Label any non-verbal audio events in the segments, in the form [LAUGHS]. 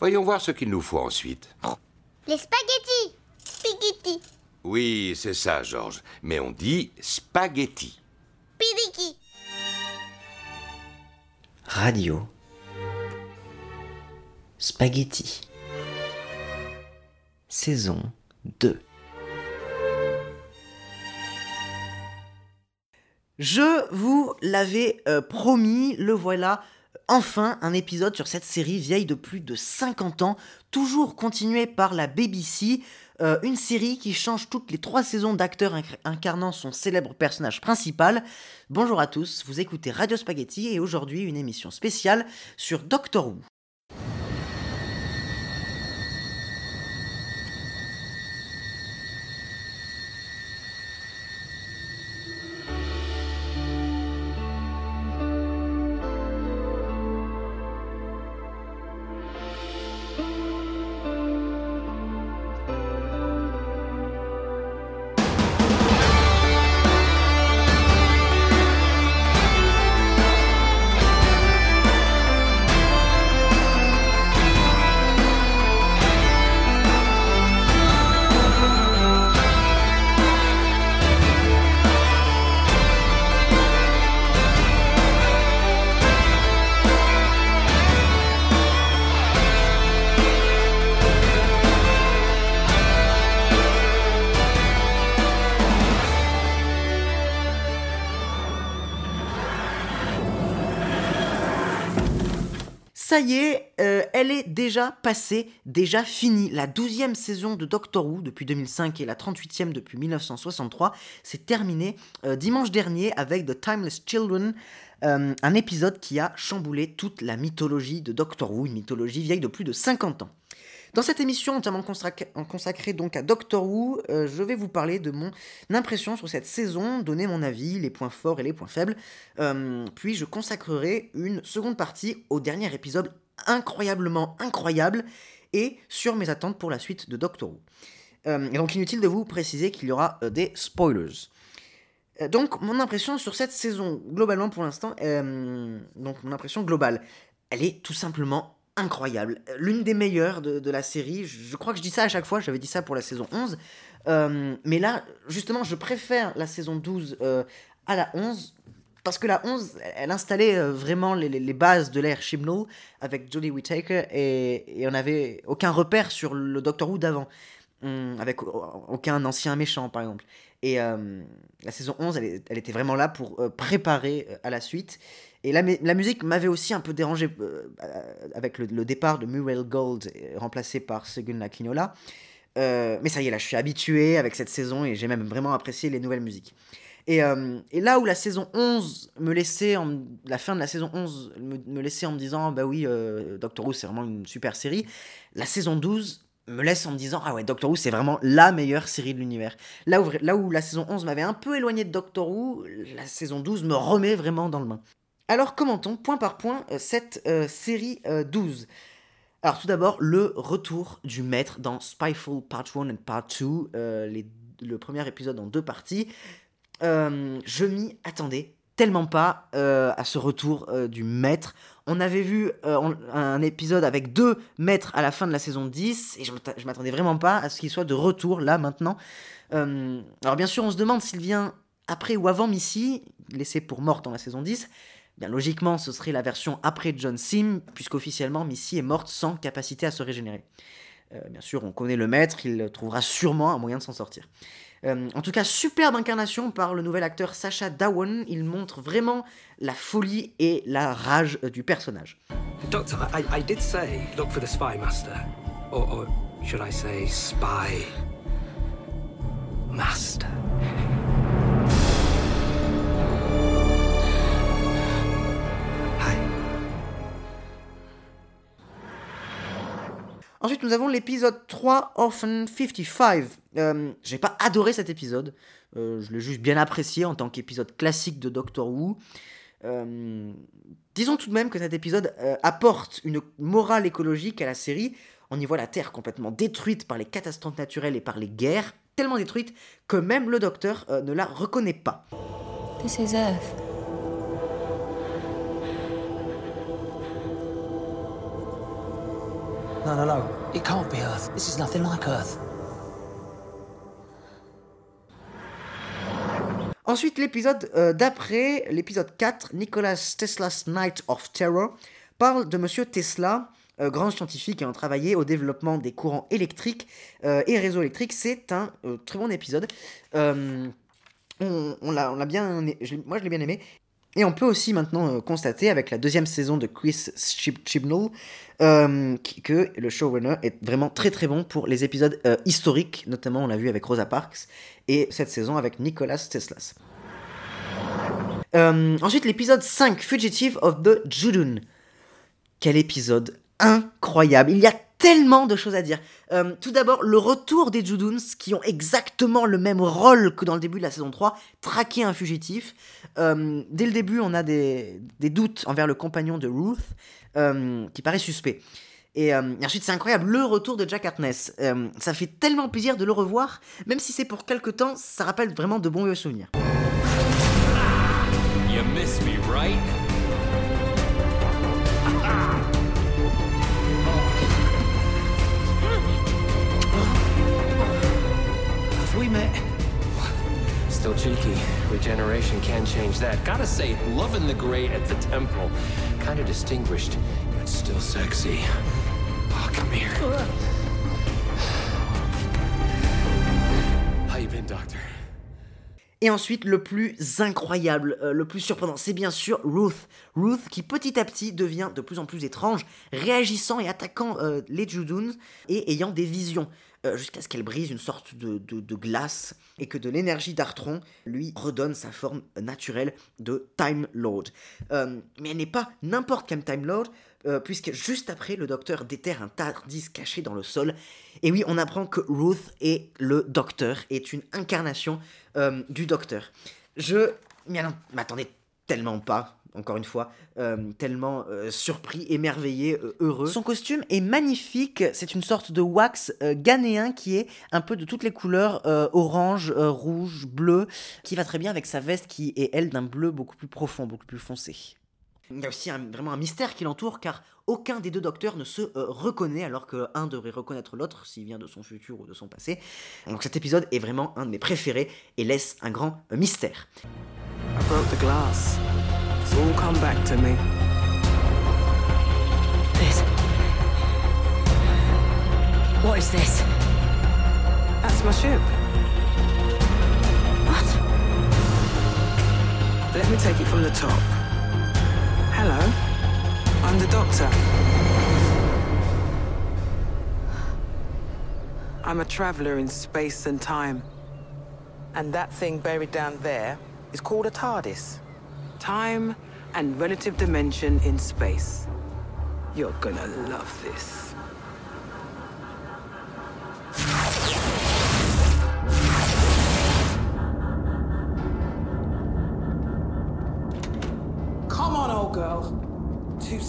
Voyons voir ce qu'il nous faut ensuite. Les spaghettis Spaghetti Oui, c'est ça, Georges. Mais on dit spaghetti. Pidiki Radio. Spaghetti. Saison 2. Je vous l'avais euh, promis, le voilà. Enfin, un épisode sur cette série vieille de plus de 50 ans, toujours continuée par la BBC, euh, une série qui change toutes les trois saisons d'acteurs inc- incarnant son célèbre personnage principal. Bonjour à tous, vous écoutez Radio Spaghetti et aujourd'hui une émission spéciale sur Doctor Who. Ça y est, euh, elle est déjà passée, déjà finie. La 12e saison de Doctor Who depuis 2005 et la 38e depuis 1963 s'est terminée dimanche dernier avec The Timeless Children, euh, un épisode qui a chamboulé toute la mythologie de Doctor Who, une mythologie vieille de plus de 50 ans. Dans cette émission entièrement consacrée, donc à Doctor Who, euh, je vais vous parler de mon impression sur cette saison, donner mon avis, les points forts et les points faibles. Euh, puis je consacrerai une seconde partie au dernier épisode incroyablement incroyable et sur mes attentes pour la suite de Doctor Who. Euh, et donc inutile de vous préciser qu'il y aura des spoilers. Donc mon impression sur cette saison, globalement pour l'instant, donc mon impression globale, elle est tout simplement incroyable. L'une des meilleures de, la série, je, crois que je dis ça à chaque fois, j'avais dit ça pour la saison 11, euh, mais là, justement, je préfère la saison 12 euh, à la 11, parce que la 11, elle installait euh, vraiment les, bases de l'ère Chibnall avec Jodie Whittaker, et, on n'avait aucun repère sur le Doctor Who d'avant, Hum, avec au- aucun ancien méchant, par exemple. Et euh, la saison 11, elle, était vraiment là pour euh, préparer euh, à la suite. Et la, mu- la musique m'avait aussi un peu dérangé avec le, départ de Muriel Gold, remplacé par Segun. Euh, mais ça y est, là, je suis habitué avec cette saison et j'ai même vraiment apprécié les nouvelles musiques. Et, là où la saison 11 me laissait, la fin de la saison 11 me, laissait en me disant, bah oui, Doctor Who c'est vraiment une super série, la saison 12 me laisse en me disant, ah ouais, Doctor Who c'est vraiment la meilleure série de l'univers. Là où, là où la saison 11 m'avait un peu éloigné de Doctor Who, la saison 12 me remet vraiment dans le bain. Alors commentons point par point euh, cette euh, série euh, 12. Alors tout d'abord, le retour du maître dans Spyful Part 1 et Part 2, euh, les- le premier épisode en deux parties. Je m'y attendais tellement pas à ce retour du maître. On avait vu euh, un épisode avec deux maîtres à la fin de la saison 10 et je m'attendais vraiment pas à ce qu'il soit de retour là maintenant. Euh, alors bien sûr, on se demande s'il vient après ou avant Missy, laissé pour morte dans la saison 10. Bien logiquement, ce serait la version après John Sim, puisqu'officiellement Missy est morte sans capacité à se régénérer. Euh, bien sûr, on connaît le maître, il trouvera sûrement un moyen de s'en sortir. Euh, en tout cas, superbe incarnation par le nouvel acteur Sacha Dhawan. Il montre vraiment la folie et la rage euh, du personnage. Doctor, I, I did say look for the spy master. Or should I say spy master? Ensuite, nous avons l'épisode 3, Orphan 55. Euh, J'ai pas adoré cet épisode. Euh, je l'ai juste bien apprécié en tant qu'épisode classique de Doctor Who. Euh, disons tout de même que cet épisode euh, apporte une morale écologique à la série. On y voit la Terre complètement détruite par les catastrophes naturelles et par les guerres, tellement détruite que même le Docteur ne la reconnaît pas. No, no, no. It can't be Earth. This is nothing like Earth. Ensuite, l'épisode euh, d'après, l'épisode 4, Nicolas Tesla's Night of Terror, parle de Monsieur Tesla, euh, grand scientifique ayant travaillé au développement des courants électriques euh, et réseaux électriques. C'est un très bon épisode. On on l'a bien, moi je l'ai bien aimé. Et on peut aussi maintenant euh, constater avec la deuxième saison de Chris Chib- Chibnall euh, que le showrunner est vraiment très très bon pour les épisodes euh, historiques, notamment on l'a vu avec Rosa Parks, et cette saison avec Nicolas Teslas. Ensuite l'épisode 5, Fugitive of the Judun. Quel épisode incroyable. Il y a tellement de choses à dire. Euh, tout d'abord, le retour des Juduns qui ont exactement le même rôle que dans le début de la saison 3, traquer un fugitif. Euh, dès le début, on a des, des doutes envers le compagnon de Ruth, euh, qui paraît suspect. Et, ensuite, c'est incroyable, le retour de Jack Hartness. Ça fait tellement plaisir de le revoir, même si c'est pour quelque temps, ça rappelle vraiment de bons vieux souvenirs. You miss me, right? We met? Still cheeky. Regeneration can change that. Gotta say, loving the gray at the temple. Kinda distinguished, but still sexy. Oh, come here. How you been, Doctor? Et ensuite, le plus incroyable, euh, le plus surprenant, c'est bien sûr Ruth. Ruth qui petit à petit devient de plus en plus étrange, réagissant et attaquant euh, les Juduns et ayant des visions, euh, jusqu'à ce qu'elle brise une sorte de, de- de glace et que de l'énergie d'Artron lui redonne sa forme naturelle de Time Lord. Mais elle n'est pas n'importe quel Time Lord, euh, puisque juste après, le docteur déterre un TARDIS caché dans le sol. Et oui, on apprend que Ruth est le docteur, est une incarnation euh, du docteur. Je m'attendais tellement pas, encore une fois, euh, tellement surpris, émerveillé, heureux. Son costume est magnifique, c'est une sorte de wax ghanéen qui est un peu de toutes les couleurs, orange, rouge, bleu, qui va très bien avec sa veste qui est, elle, d'un bleu beaucoup plus profond, beaucoup plus foncé. Il y a aussi un- vraiment un mystère qui l'entoure car aucun des deux docteurs ne se euh, reconnaît alors qu'un devrait reconnaître l'autre s'il vient de son futur ou de son passé. Donc cet épisode est vraiment un de mes préférés et laisse un grand euh, mystère. I broke the glass. It's all come back to me. This. What is this? That's my ship. What? Let me take it from the top. Hello. I'm the doctor. I'm a traveler in space and time. And that thing buried down there is called a TARDIS. Time and relative dimension in space. You're gonna love this.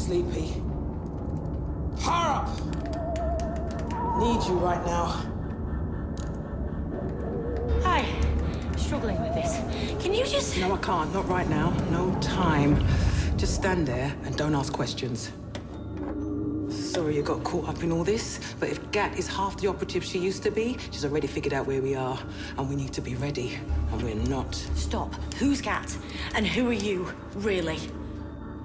Sleepy. Power up! Need you right now. Hi. Struggling with this. Can you just. No, I can't. Not right now. No time. Just stand there and don't ask questions. Sorry you got caught up in all this, but if Gat is half the operative she used to be, she's already figured out where we are, and we need to be ready, and we're not. Stop. Who's Gat? And who are you, really?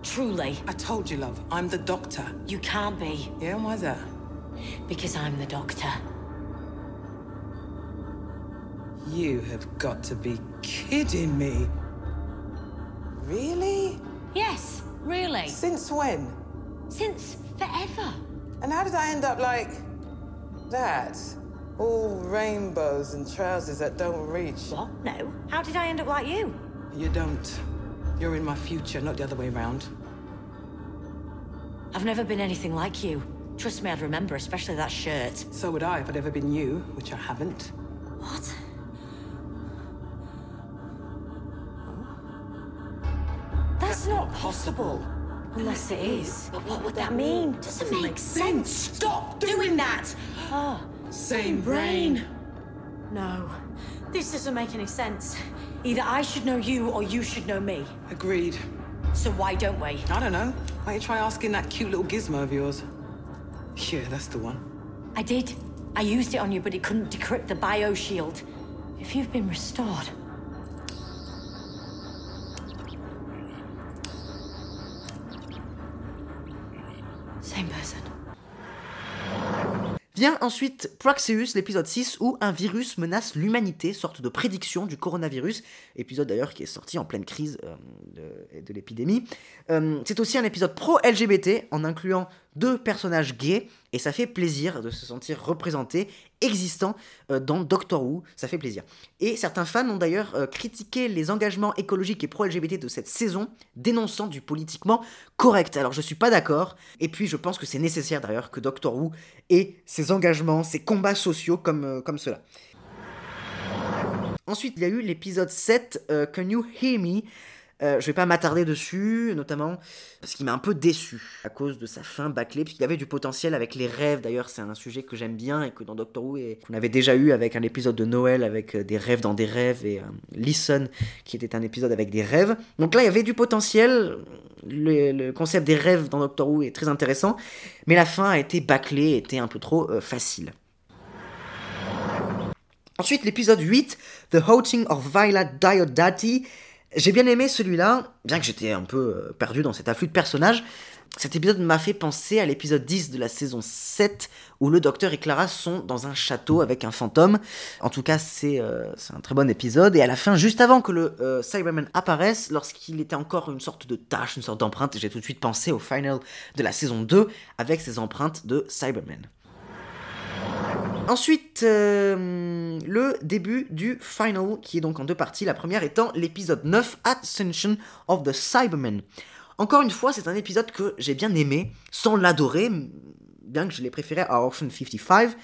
Truly. I told you, love, I'm the doctor. You can't be, Yeah, why's that? because I'm the doctor. You have got to be kidding me. Really? Yes, really. Since when? Since forever. And how did I end up like that? All rainbows and trousers that don't reach. What? No. How did I end up like you? You don't. You're in my future, not the other way round. I've never been anything like you. Trust me, I'd remember, especially that shirt. So would I if I'd ever been you, which I haven't. What? That's not possible. Unless it is. But what would that mean? Doesn't make sense. Stop doing that! Oh, Same brain. no. This doesn't make any sense. Either I should know you or you should know me. Agreed. So why don't we? I don't know. Why don't you try asking that cute little gizmo of yours? Yeah, that's the one. I did. I used it on you, but it couldn't decrypt the bio shield. If you've been restored. Same person. Vient ensuite Proxeus, l'épisode 6, où un virus menace l'humanité, sorte de prédiction du coronavirus, épisode d'ailleurs qui est sorti en pleine crise euh, de, de l'épidémie. Euh, c'est aussi un épisode pro-LGBT, en incluant deux personnages gays, et ça fait plaisir de se sentir représenté, existant euh, dans Doctor Who, ça fait plaisir. Et certains fans ont d'ailleurs euh, critiqué les engagements écologiques et pro-LGBT de cette saison, dénonçant du politiquement correct. Alors je suis pas d'accord, et puis je pense que c'est nécessaire d'ailleurs que Doctor Who ait ses engagements, ses combats sociaux comme, euh, comme cela. Ensuite, il y a eu l'épisode 7, euh, Can You Hear Me? Euh, je vais pas m'attarder dessus, notamment parce qu'il m'a un peu déçu à cause de sa fin bâclée, parce qu'il y avait du potentiel avec les rêves. D'ailleurs, c'est un sujet que j'aime bien et que dans Doctor Who, et qu'on avait déjà eu avec un épisode de Noël avec euh, des rêves dans des rêves et euh, Listen qui était un épisode avec des rêves. Donc là, il y avait du potentiel. Le, le concept des rêves dans Doctor Who est très intéressant, mais la fin a été bâclée, était un peu trop euh, facile. Ensuite, l'épisode 8, The Haunting of Viola Diodati. J'ai bien aimé celui-là, bien que j'étais un peu euh, perdu dans cet afflux de personnages. Cet épisode m'a fait penser à l'épisode 10 de la saison 7, où le docteur et Clara sont dans un château avec un fantôme. En tout cas, c'est euh, un très bon épisode. Et à la fin, juste avant que le euh, Cyberman apparaisse, lorsqu'il était encore une sorte de tâche, une sorte d'empreinte, j'ai tout de suite pensé au final de la saison 2, avec ses empreintes de Cyberman. Ensuite, euh, le début du final, qui est donc en deux parties, la première étant l'épisode 9, Ascension of the Cybermen. Encore une fois, c'est un épisode que j'ai bien aimé, sans l'adorer, bien que je l'ai préféré à Orphan 55.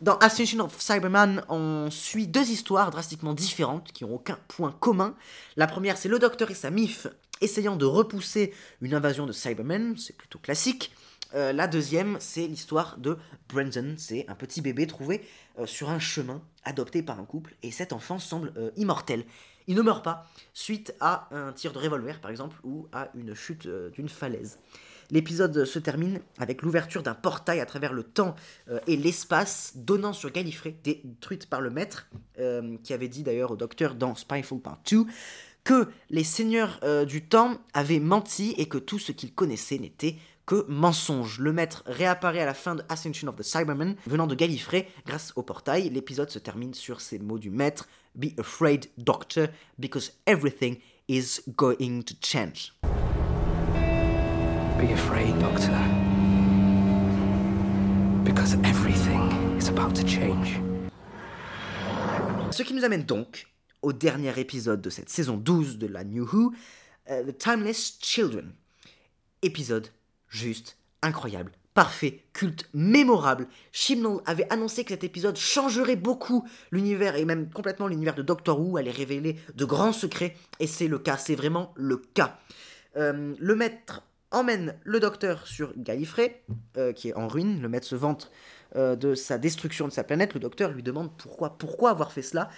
Dans Ascension of Cyberman, on suit deux histoires drastiquement différentes, qui n'ont aucun point commun. La première, c'est le docteur et sa MIF essayant de repousser une invasion de Cybermen, c'est plutôt classique. Euh, la deuxième, c'est l'histoire de Brandon. C'est un petit bébé trouvé euh, sur un chemin, adopté par un couple, et cet enfant semble euh, immortel. Il ne meurt pas suite à un tir de revolver, par exemple, ou à une chute d'une falaise. L'épisode se termine avec l'ouverture d'un portail à travers le temps et l'espace, donnant sur Gallifrey, détruite par le maître, qui avait dit d'ailleurs au docteur dans Spyful Part 2 que les seigneurs du temps avaient menti et que tout ce qu'ils connaissaient n'était que mensonge. Le maître réapparaît à la fin de Ascension of the Cybermen, venant de Gallifrey grâce au portail. L'épisode se termine sur ces mots du maître Be afraid, Doctor, because everything is going to change. Be afraid, Doctor. Because everything is about to change. Ce qui nous amène donc au dernier épisode de cette saison 12 de la New Who, euh, The Timeless Children. Épisode juste incroyable, parfait, culte, mémorable. Chibnall avait annoncé que cet épisode changerait beaucoup l'univers et même complètement l'univers de Doctor Who, allait révéler de grands secrets, et c'est le cas, c'est vraiment le cas. Euh, le maître emmène le docteur sur Gallifrey, euh, qui est en ruine. Le maître se vante euh, de sa destruction de sa planète. Le docteur lui demande pourquoi, pourquoi avoir fait cela.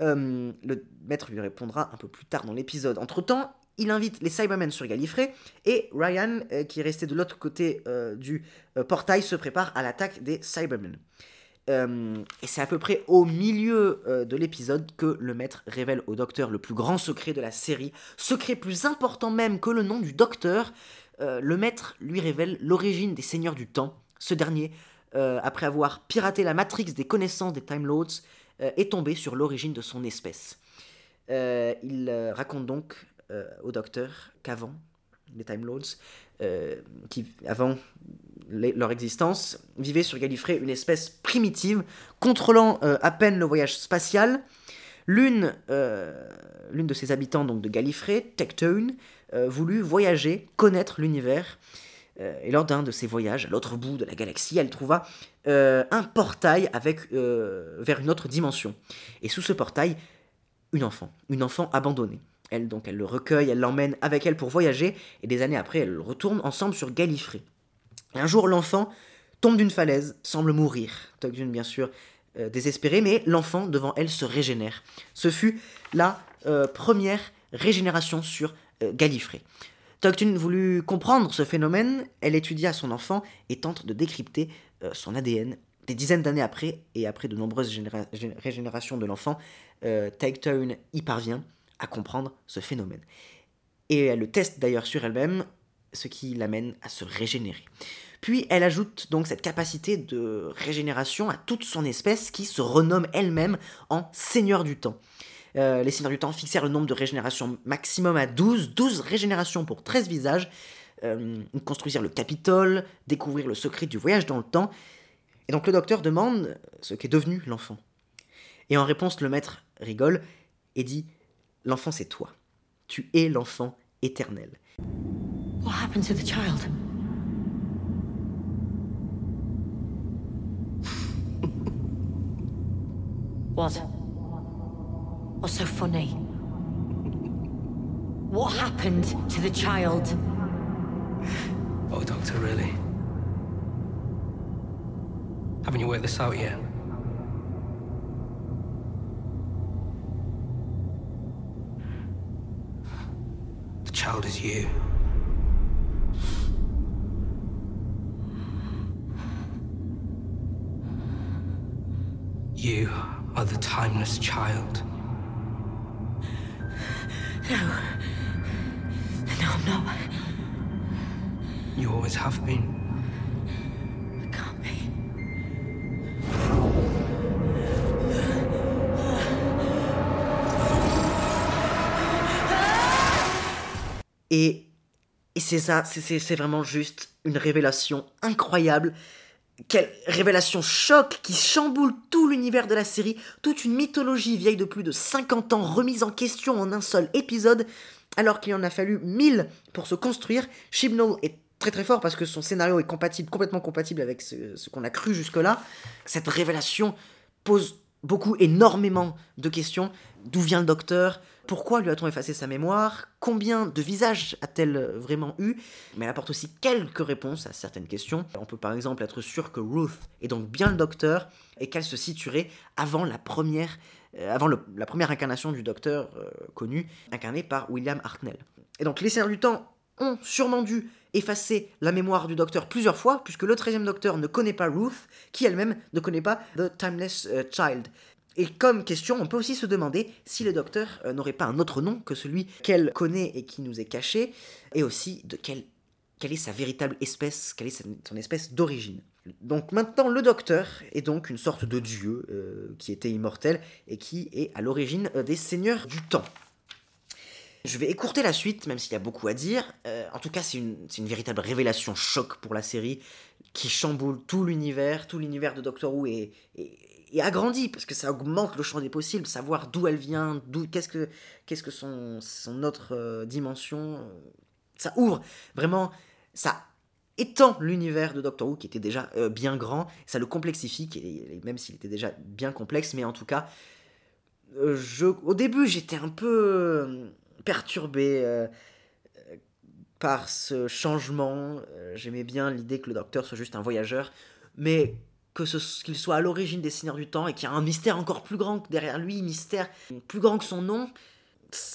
Le maître lui répondra un peu plus tard dans l'épisode. Entre-temps, il invite les Cybermen sur Gallifrey et Ryan, euh, qui est resté de l'autre côté euh, du euh, portail, se prépare à l'attaque des Cybermen. Et c'est à peu près au milieu de l'épisode que le maître révèle au docteur le plus grand secret de la série, secret plus important même que le nom du docteur. Le maître lui révèle l'origine des seigneurs du temps. Ce dernier, après avoir piraté la matrix des connaissances des Time Lords, est tombé sur l'origine de son espèce. Il raconte donc euh, au docteur qu'avant les Time Lords, euh, qui avant leur existence, vivaient sur Gallifrey une espèce primitive, contrôlant euh, à peine le voyage spatial. L'une l'une de ses habitants donc de Gallifrey, Tectone, voulut voyager, connaître l'univers. Et lors d'un de ses voyages à l'autre bout de la galaxie, elle trouva un portail avec, vers une autre dimension. Et sous ce portail, une enfant, une enfant abandonnée. Elle, donc, elle le recueille, elle l'emmène avec elle pour voyager, et des années après, elles retournent ensemble sur Gallifrey. Un jour, l'enfant tombe d'une falaise, semble mourir. Togdun, bien sûr, euh, désespéré, mais l'enfant, devant elle, se régénère. Ce fut la euh, première régénération sur euh, Gallifrey. Toctun voulut comprendre ce phénomène, elle étudia son enfant et tente de décrypter euh, son ADN. Des dizaines d'années après, et après de nombreuses généra- gé- régénérations de l'enfant, euh, y parvient à comprendre ce phénomène. Et elle le teste d'ailleurs sur elle-même, ce qui l'amène à se régénérer. Puis elle ajoute donc cette capacité de régénération à toute son espèce qui se renomme elle-même en Seigneur du Temps. Euh, les Seigneurs du Temps fixèrent le nombre de régénérations maximum à 12, 12 régénérations pour 13 visages. Euh, le Capitole, découvrir le secret du voyage dans le temps. Et donc le docteur demande ce qu'est devenu l'enfant. Et en réponse, le maître rigole et dit L'enfant, c'est toi. Tu es l'enfant éternel. What happened to the child? [LAUGHS] what? What's so funny? What happened to the child? Oh, Doctor, really? Haven't you worked this out yet? Child is you. You are the timeless child. No. No, I'm not. You always have been. Et, c'est ça, c'est- vraiment juste une révélation incroyable. Quelle révélation choc qui chamboule tout l'univers de la série, toute une mythologie vieille de plus de 50 ans remise en question en un seul épisode, alors qu'il en a fallu 1000 pour se construire. Chibnall est très très fort parce que son scénario est compatible, complètement compatible avec ce qu'on a cru jusque-là. Cette révélation pose beaucoup, énormément de questions. D'où vient le docteur? Pourquoi lui a-t-on effacé sa mémoire? Combien de visages a-t-elle vraiment eu? Mais elle apporte aussi quelques réponses à certaines questions. On peut par exemple être sûr que Ruth est donc bien le docteur et qu'elle se situerait avant la première, euh, avant la première incarnation du docteur euh, connu, incarné par William Hartnell. Et donc les Seigneurs du Temps ont sûrement dû effacer la mémoire du docteur plusieurs fois, puisque le 13e docteur ne connaît pas Ruth, qui elle-même ne connaît pas The Timeless euh, Child. Et comme question, on peut aussi se demander si le docteur euh, n'aurait pas un autre nom que celui qu'elle connaît et qui nous est caché, et aussi de quelle, quelle est sa véritable espèce, quelle est son espèce d'origine. Donc maintenant, le docteur est donc une sorte de dieu euh, qui était immortel et qui est à l'origine des seigneurs du temps. Je vais écourter la suite, même s'il y a beaucoup à dire. Euh, en tout cas, c'est une, véritable révélation choc pour la série qui chamboule tout l'univers. Tout l'univers de Doctor Who est, est- est agrandi parce que ça augmente le champ des possibles, savoir d'où elle vient, d'où qu'est-ce que qu'est-ce que son, son autre euh, dimension. euh, ça ouvre vraiment, ça étend l'univers de Doctor Who qui était déjà bien grand, ça le complexifie, même s'il était déjà bien complexe, mais en tout cas, je, au début j'étais un peu perturbé euh, euh, par ce changement. Euh, J'aimais bien l'idée que le Docteur soit juste un voyageur, mais que qu'il soit à l'origine des Seigneurs du Temps et qu'il y a un mystère encore plus grand que derrière lui, mystère plus grand que son nom.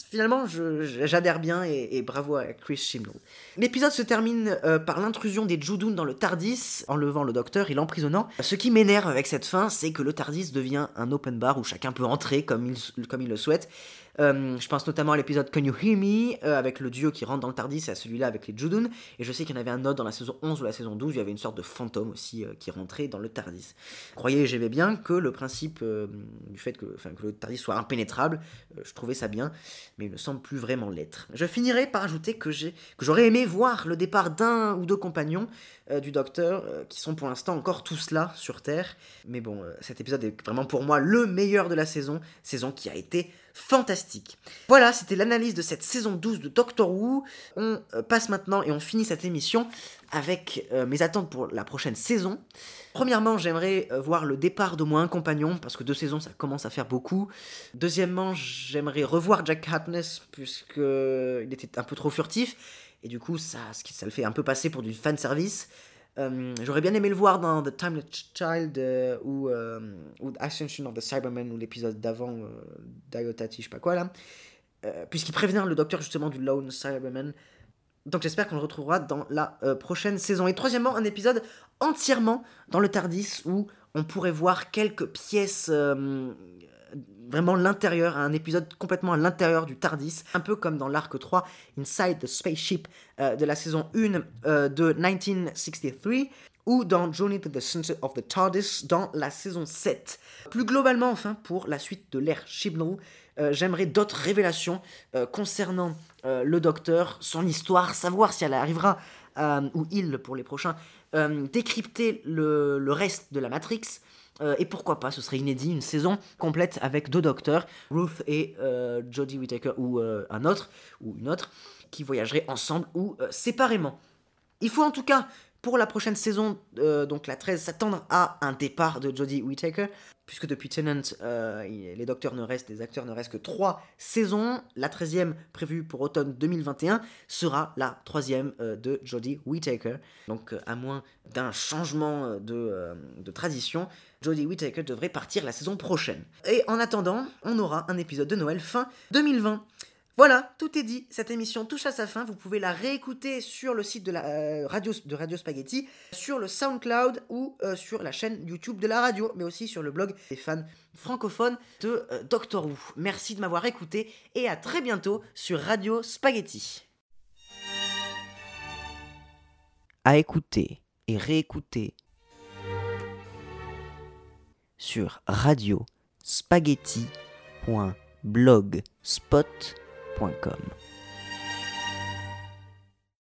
Finalement, j'adhère bien et, bravo à Chris Chibnall. L'épisode se termine par l'intrusion des Judun dans le Tardis, enlevant le docteur et l'emprisonnant. Ce qui m'énerve avec cette fin, c'est que le Tardis devient un open bar où chacun peut entrer comme il, comme il le souhaite. Euh, je pense notamment à l'épisode Can You Hear Me, euh, avec le duo qui rentre dans le Tardis, et à celui-là avec les Judun. Et je sais qu'il y en avait un autre dans la saison 11 ou la saison 12, il y avait une sorte de fantôme aussi euh, qui rentrait dans le Tardis. Croyez, j'aimais bien que le principe du fait que, le Tardis soit impénétrable, je trouvais ça bien, mais il ne semble plus vraiment l'être. Je finirai par ajouter que j'aurais aimé voir le départ d'un ou deux compagnons du Docteur, qui sont pour l'instant encore tous là sur Terre. Mais bon, cet épisode est vraiment pour moi le meilleur de la saison, saison qui a été fantastique. Voilà, c'était l'analyse de cette saison 12 de Doctor Who. On euh, passe maintenant et on finit cette émission avec euh, mes attentes pour la prochaine saison. Premièrement, j'aimerais euh, voir le départ d'au moins un compagnon, parce que deux saisons, ça commence à faire beaucoup. Deuxièmement, j'aimerais revoir Jack Harkness, puisqu'il était un peu trop furtif, et du coup, ça, ça le fait un peu passer pour du fanservice. Euh, J'aurais bien aimé le voir dans The Timeless Child euh, ou, euh, ou Ascension of the Cybermen ou l'épisode d'avant, euh, Diotati, je sais pas quoi là. Puisqu'il prévenait le docteur justement du Lone Cyberman. Donc j'espère qu'on le retrouvera dans la prochaine saison. Et troisièmement, un épisode entièrement dans le Tardis où on pourrait voir quelques pièces vraiment l'intérieur, un épisode complètement à l'intérieur du Tardis, un peu comme dans l'arc 3, Inside the Spaceship euh, de la saison 1 euh, de 1963, ou dans Journey to the Center of the TARDIS dans la saison 7. Plus globalement, enfin, pour la suite de l'ère Chibnall, euh, j'aimerais d'autres révélations concernant le Docteur, son histoire, savoir si elle arrivera, ou il pour les prochains, décrypter le, le reste de la Matrix, euh, et pourquoi pas, ce serait inédit, une saison complète avec deux docteurs, Ruth et euh, Jodie Whittaker, ou euh, un autre, ou une autre, qui voyageraient ensemble ou euh, séparément. Il faut en tout cas, pour la prochaine saison, euh, donc la 13, s'attendre à un départ de Jodie Whittaker, puisque depuis Tennant, euh, les acteurs ne restent que trois saisons. La 13e, prévue pour automne 2021, sera la troisième euh, de Jodie Whittaker. Donc, à moins d'un changement de, de tradition, Jodie Whittaker devrait partir la saison prochaine. Et en attendant, on aura un épisode de Noël fin 2020. Voilà, tout est dit. Cette émission touche à sa fin. Vous pouvez la réécouter sur le site de, euh, radio, Spaghetti, sur le SoundCloud ou euh, sur la chaîne YouTube de la radio, mais aussi sur le blog des fans francophones de euh, Doctor Who. Merci de m'avoir écouté et à très bientôt sur Radio Spaghetti. À écouter et réécouter sur radio spaghetti.blogspot.com point com.